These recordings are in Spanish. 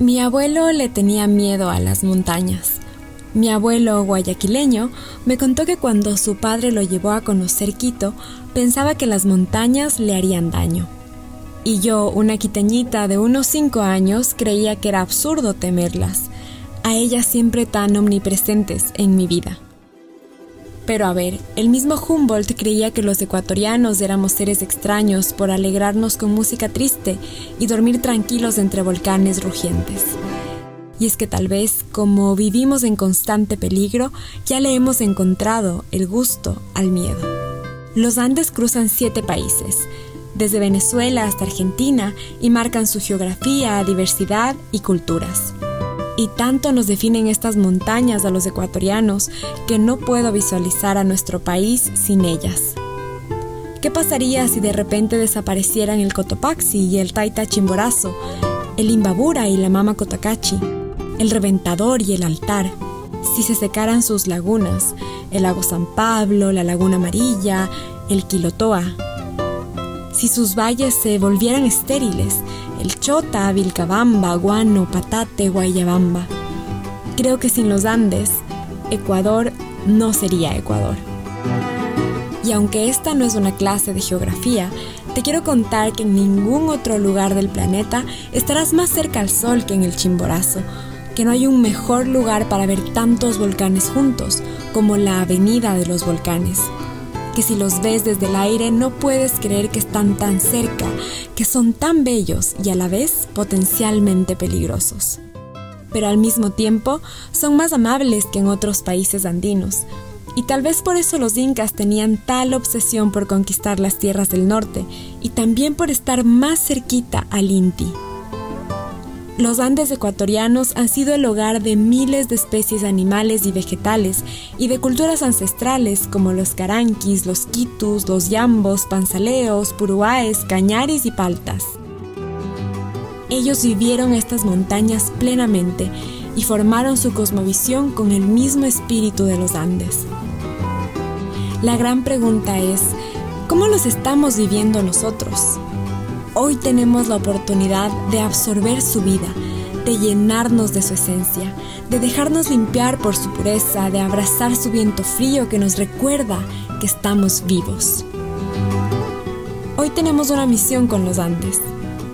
Mi abuelo le tenía miedo a las montañas. Mi abuelo guayaquileño me contó que cuando su padre lo llevó a conocer Quito, pensaba que las montañas le harían daño. Y yo, una quiteñita de unos cinco años, creía que era absurdo temerlas, a ellas siempre tan omnipresentes en mi vida. Pero a ver, el mismo Humboldt creía que los ecuatorianos éramos seres extraños por alegrarnos con música triste y dormir tranquilos entre volcanes rugientes. Y es que tal vez, como vivimos en constante peligro, ya le hemos encontrado el gusto al miedo. Los Andes cruzan siete países, desde Venezuela hasta Argentina, y marcan su geografía, diversidad y culturas. Y tanto nos definen estas montañas a los ecuatorianos que no puedo visualizar a nuestro país sin ellas. ¿Qué pasaría si de repente desaparecieran el Cotopaxi y el Taita Chimborazo, el Imbabura y la Mama Cotacachi, el Reventador y el Altar? Si se secaran sus lagunas, el lago San Pablo, la Laguna Amarilla, el Quilotoa. Si sus valles se volvieran estériles el Chota, Vilcabamba, Guano, Patate, Guayabamba. Creo que sin los Andes, Ecuador no sería Ecuador. Y aunque esta no es una clase de geografía, te quiero contar que en ningún otro lugar del planeta estarás más cerca al Sol que en el Chimborazo, que no hay un mejor lugar para ver tantos volcanes juntos como la Avenida de los Volcanes que si los ves desde el aire no puedes creer que están tan cerca, que son tan bellos y a la vez potencialmente peligrosos. Pero al mismo tiempo son más amables que en otros países andinos, y tal vez por eso los incas tenían tal obsesión por conquistar las tierras del norte y también por estar más cerquita al Inti. Los Andes ecuatorianos han sido el hogar de miles de especies animales y vegetales y de culturas ancestrales como los caranquis, los quitus, los yambos, panzaleos, puruáes, cañaris y paltas. Ellos vivieron estas montañas plenamente y formaron su cosmovisión con el mismo espíritu de los Andes. La gran pregunta es, ¿cómo los estamos viviendo nosotros? Hoy tenemos la oportunidad de absorber su vida, de llenarnos de su esencia, de dejarnos limpiar por su pureza, de abrazar su viento frío que nos recuerda que estamos vivos. Hoy tenemos una misión con los Andes,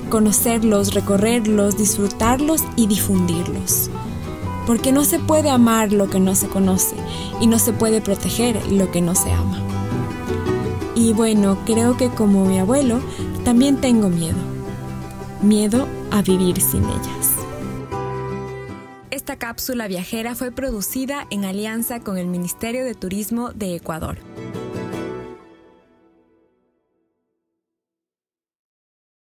conocerlos, recorrerlos, disfrutarlos y difundirlos. Porque no se puede amar lo que no se conoce y no se puede proteger lo que no se ama. Y bueno, creo que como mi abuelo, también tengo miedo. Miedo a vivir sin ellas. Esta cápsula viajera fue producida en alianza con el Ministerio de Turismo de Ecuador.